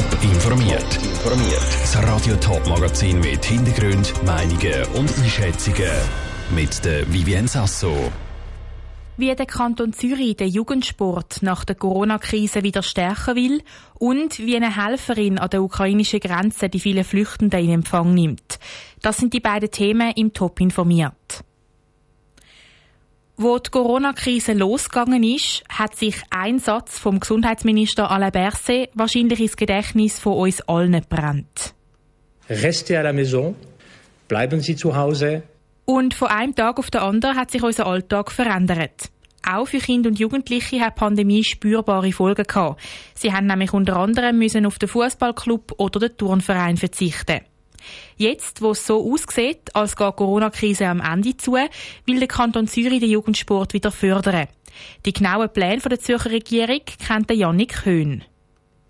Top informiert. Informiert. Das Radio Top Magazin mit Hintergrund, Meinungen und Einschätzungen mit der Vivien Sasso. Wie der Kanton Zürich den Jugendsport nach der Corona-Krise wieder stärken will und wie eine Helferin an der ukrainischen Grenze die vielen Flüchtenden in Empfang nimmt. Das sind die beiden Themen im Top informiert. Wo die Corona-Krise losgegangen ist, hat sich ein Satz vom Gesundheitsminister Alain Berset wahrscheinlich ins Gedächtnis von uns allen gebrannt. Restez à la maison, bleiben Sie zu Hause. Und von einem Tag auf den anderen hat sich unser Alltag verändert. Auch für Kinder und Jugendliche hat die Pandemie spürbare Folgen gehabt. Sie haben nämlich unter anderem müssen auf den Fußballclub oder den Turnverein verzichten. Jetzt, wo es so aussieht, als geht die Corona-Krise am Ende zu, will der Kanton Zürich den Jugendsport wieder fördern. Die genauen Pläne der Zürcher Regierung kennt Jannik Höhn.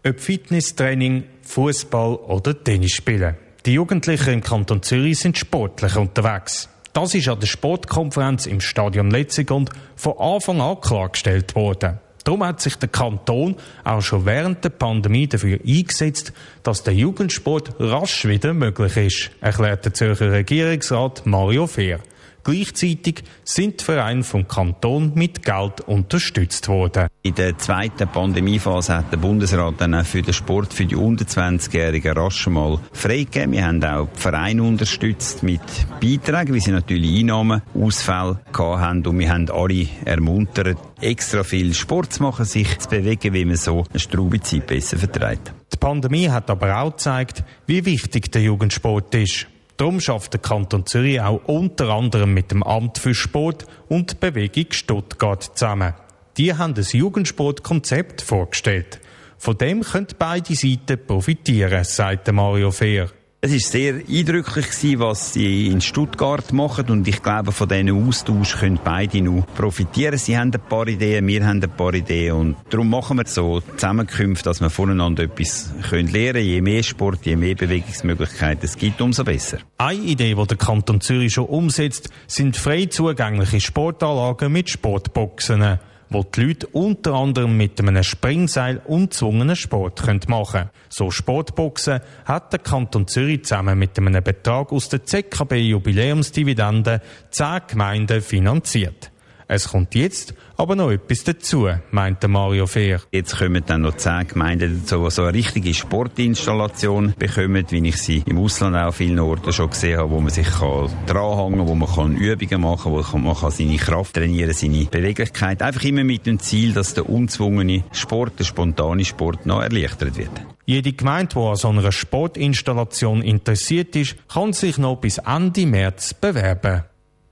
Ob Fitnesstraining, Fußball oder Tennis spielen. Die Jugendlichen im Kanton Zürich sind sportlich unterwegs. Das ist an der Sportkonferenz im Stadion Letzigund von Anfang an klargestellt worden. Darum hat sich der Kanton auch schon während der Pandemie dafür eingesetzt, dass der Jugendsport rasch wieder möglich ist, erklärt der Zürcher Regierungsrat Mario Fehr. Gleichzeitig sind die Vereine vom Kanton mit Geld unterstützt worden. In der zweiten Pandemiephase hat der Bundesrat dann auch für den Sport für die unter 20-Jährigen rasch mal freigegeben. Wir haben auch die Vereine unterstützt mit Beiträgen, weil sie natürlich Einnahmen, Ausfälle haben und wir haben alle ermuntert, extra viel Sport zu machen, sich zu bewegen, wie man so eine straube Zeit besser vertreibt. Die Pandemie hat aber auch gezeigt, wie wichtig der Jugendsport ist. Darum schafft der Kanton Zürich auch unter anderem mit dem Amt für Sport und Bewegung Stuttgart zusammen. Die haben das Jugendsportkonzept vorgestellt. Von dem können beide Seiten profitieren, sagt Mario Fehr. Es ist sehr eindrücklich was sie in Stuttgart machen und ich glaube, von diesen Austausch können beide noch profitieren. Sie haben ein paar Ideen, wir haben ein paar Ideen und darum machen wir so Zusammenkünfte, dass wir voneinander etwas lernen können. Je mehr Sport, je mehr Bewegungsmöglichkeiten es gibt, umso besser. Eine Idee, die der Kanton Zürich schon umsetzt, sind frei zugängliche Sportanlagen mit Sportboxen wo die Leute unter anderem mit einem Springseil ungezwungenen Sport machen können. So Sportboxen hat der Kanton Zürich zusammen mit einem Betrag aus der ZKB Jubiläumsdividende zehn Gemeinden finanziert. Es kommt jetzt aber noch etwas dazu, meinte Mario Fehr. Jetzt kommen dann noch zehn Gemeinden dazu, die so eine richtige Sportinstallation bekommen, wie ich sie im Ausland auch vielen Orten schon gesehen habe, wo man sich dranhängen kann, wo man kann Übungen machen kann, wo man kann seine Kraft trainieren seine Beweglichkeit. Einfach immer mit dem Ziel, dass der unzwungene Sport, der spontane Sport noch erleichtert wird. Jede Gemeinde, die an so einer Sportinstallation interessiert ist, kann sich noch bis Ende März bewerben.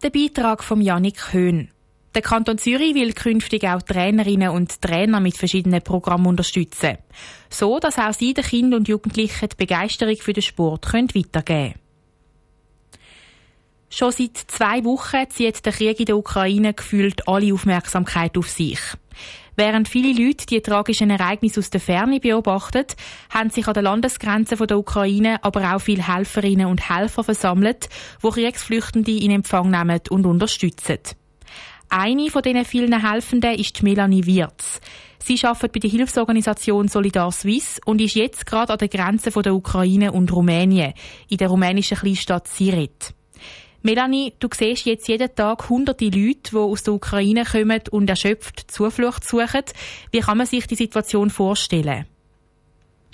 Der Beitrag von Janik Höhn. Der Kanton Zürich will künftig auch Trainerinnen und Trainer mit verschiedenen Programmen unterstützen. So, dass auch sie den Kindern und Jugendlichen die Begeisterung für den Sport können weitergeben können. Schon seit zwei Wochen zieht der Krieg in der Ukraine gefühlt alle Aufmerksamkeit auf sich. Während viele Leute die tragischen Ereignisse aus der Ferne beobachten, haben sich an der Landesgrenze der Ukraine aber auch viele Helferinnen und Helfer versammelt, die Kriegsflüchtende in Empfang nehmen und unterstützen. Eine von diesen vielen Helfenden ist Melanie Wirz. Sie arbeitet bei der Hilfsorganisation Solidar Suisse und ist jetzt gerade an der Grenze von der Ukraine und Rumänien, in der rumänischen Kleinstadt Siret. Melanie, du siehst jetzt jeden Tag hunderte Leute, die aus der Ukraine kommen und erschöpft Zuflucht suchen. Wie kann man sich die Situation vorstellen?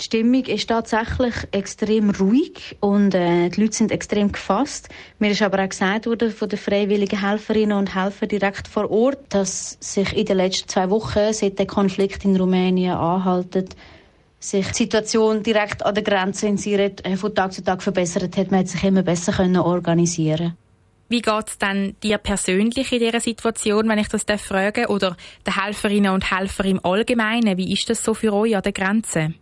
Die Stimmung ist tatsächlich extrem ruhig und äh, die Leute sind extrem gefasst. Mir ist aber auch gesagt worden von den freiwilligen Helferinnen und Helfern direkt vor Ort, dass sich in den letzten zwei Wochen, seit der Konflikt in Rumänien anhaltet, sich die Situation direkt an der Grenze in Siret äh, von Tag zu Tag verbessert hat. Man hat sich immer besser können organisieren wie geht es denn dir persönlich in dieser Situation, wenn ich das frage, oder den Helferinnen und Helfern im Allgemeinen? Wie ist das so für euch an der Grenze?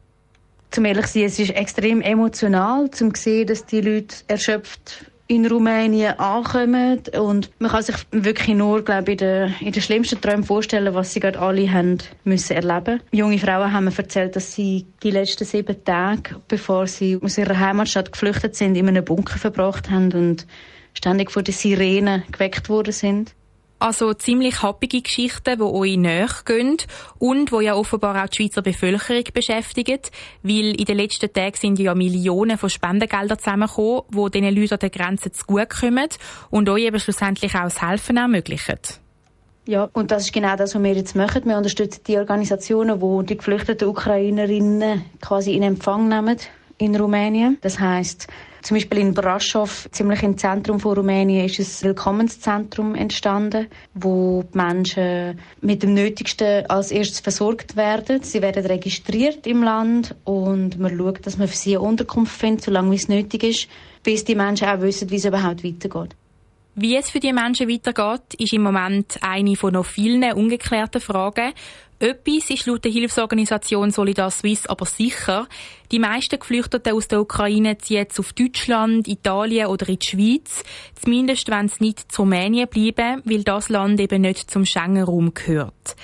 Zum ehrlich sein, es ist extrem emotional, zum sehen, dass die Leute erschöpft in Rumänien ankommen und man kann sich wirklich nur, glaube ich, in den, in den schlimmsten Träumen vorstellen, was sie gerade alle haben müssen erleben. Junge Frauen haben mir erzählt, dass sie die letzten sieben Tage, bevor sie aus ihrer Heimatstadt geflüchtet sind, in einem Bunker verbracht haben und ständig von den Sirenen geweckt worden sind. Also ziemlich happige Geschichten, die euch näher gehen und wo ja offenbar auch die Schweizer Bevölkerung beschäftigen, weil in den letzten Tagen sind ja Millionen von Spendengeldern zusammengekommen, die diesen Leuten an der Grenze zugutekommen und euch eben schlussendlich auch das Helfen ermöglichen. Ja, und das ist genau das, was wir jetzt machen. Wir unterstützen die Organisationen, die die geflüchteten Ukrainerinnen quasi in Empfang nehmen in Rumänien. Das heißt, zum Beispiel in Brasov, ziemlich im Zentrum von Rumänien, ist ein Willkommenszentrum entstanden, wo die Menschen mit dem Nötigsten als erstes versorgt werden. Sie werden registriert im Land und man schaut, dass man für sie eine Unterkunft findet, solange es nötig ist, bis die Menschen auch wissen, wie es überhaupt weitergeht. Wie es für die Menschen weitergeht, ist im Moment eine von noch vielen ungeklärten Fragen. Etwas ist laut der Hilfsorganisation Solidar Suisse aber sicher. Die meisten Geflüchteten aus der Ukraine ziehen jetzt auf Deutschland, Italien oder in die Schweiz. Zumindest wenn sie nicht zu Rumänien bleiben, weil das Land eben nicht zum Schengen-Raum gehört.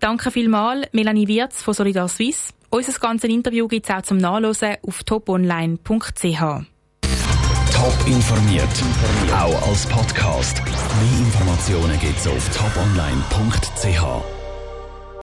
Danke vielmals, Melanie Wirz von Solidar Suisse. Unser ganzes Interview gibt es auch zum Nachlesen auf toponline.ch. Top informiert, auch als Podcast. Mehr Informationen gibt es auf toponline.ch.